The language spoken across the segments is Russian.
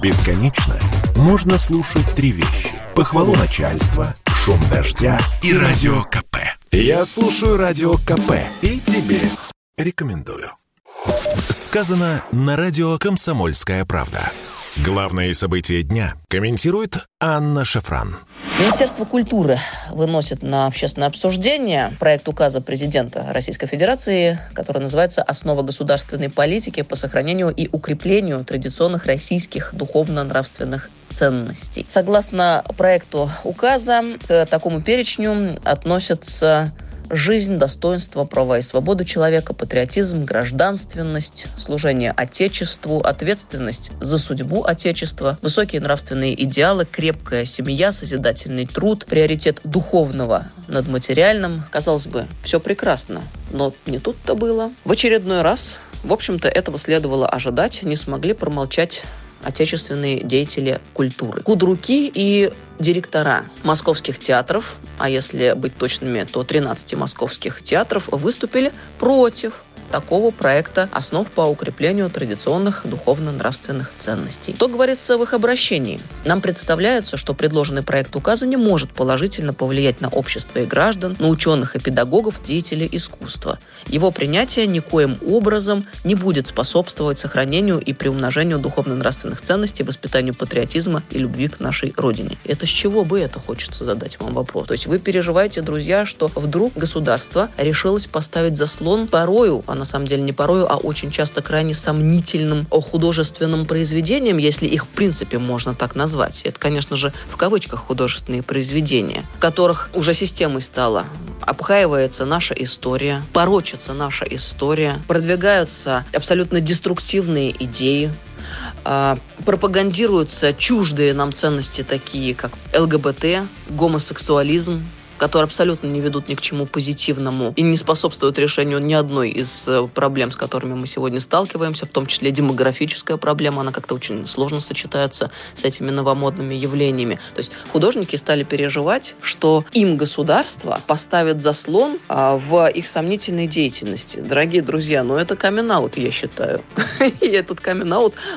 Бесконечно можно слушать три вещи. Похвалу начальства, шум дождя и радио КП. Я слушаю радио КП и тебе рекомендую. Сказано на радио «Комсомольская правда». Главные события дня комментирует Анна Шафран. Министерство культуры выносит на общественное обсуждение проект указа президента Российской Федерации, который называется «Основа государственной политики по сохранению и укреплению традиционных российских духовно-нравственных ценностей». Согласно проекту указа, к такому перечню относятся жизнь, достоинство, права и свободу человека, патриотизм, гражданственность, служение Отечеству, ответственность за судьбу Отечества, высокие нравственные идеалы, крепкая семья, созидательный труд, приоритет духовного над материальным. Казалось бы, все прекрасно, но не тут-то было. В очередной раз, в общем-то, этого следовало ожидать, не смогли промолчать отечественные деятели культуры. Кудруки и директора московских театров, а если быть точными, то 13 московских театров, выступили против такого проекта основ по укреплению традиционных духовно-нравственных ценностей. То говорится в их обращении. Нам представляется, что предложенный проект указа не может положительно повлиять на общество и граждан, на ученых и педагогов, деятелей искусства. Его принятие никоим образом не будет способствовать сохранению и приумножению духовно-нравственных ценностей, воспитанию патриотизма и любви к нашей родине. Это с чего бы это хочется задать вам вопрос? То есть вы переживаете, друзья, что вдруг государство решилось поставить заслон порою, а на самом деле не порою, а очень часто крайне сомнительным художественным произведениям, если их в принципе можно так назвать. Это, конечно же, в кавычках художественные произведения, в которых уже системой стала обхаивается наша история, порочится наша история, продвигаются абсолютно деструктивные идеи, а, пропагандируются чуждые нам ценности, такие как ЛГБТ, гомосексуализм, которые абсолютно не ведут ни к чему позитивному и не способствуют решению ни одной из э, проблем, с которыми мы сегодня сталкиваемся, в том числе демографическая проблема, она как-то очень сложно сочетается с этими новомодными явлениями. То есть художники стали переживать, что им государство поставит заслон а, в их сомнительной деятельности. Дорогие друзья, ну это камин я считаю. И этот камин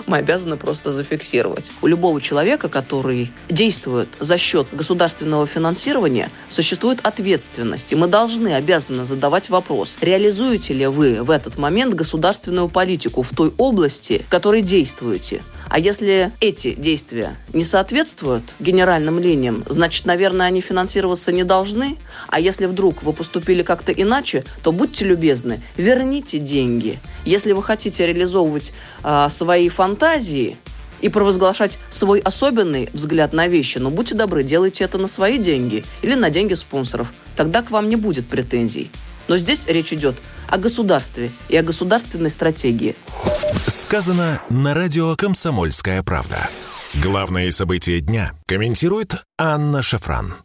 мы обязаны просто зафиксировать. У любого человека, который действует за счет государственного финансирования, существует существует ответственность, и мы должны, обязаны задавать вопрос, реализуете ли вы в этот момент государственную политику в той области, в которой действуете. А если эти действия не соответствуют генеральным линиям, значит, наверное, они финансироваться не должны. А если вдруг вы поступили как-то иначе, то будьте любезны, верните деньги. Если вы хотите реализовывать э, свои фантазии, и провозглашать свой особенный взгляд на вещи, но будьте добры, делайте это на свои деньги или на деньги спонсоров. Тогда к вам не будет претензий. Но здесь речь идет о государстве и о государственной стратегии. Сказано на радио «Комсомольская правда». Главные события дня комментирует Анна Шафран.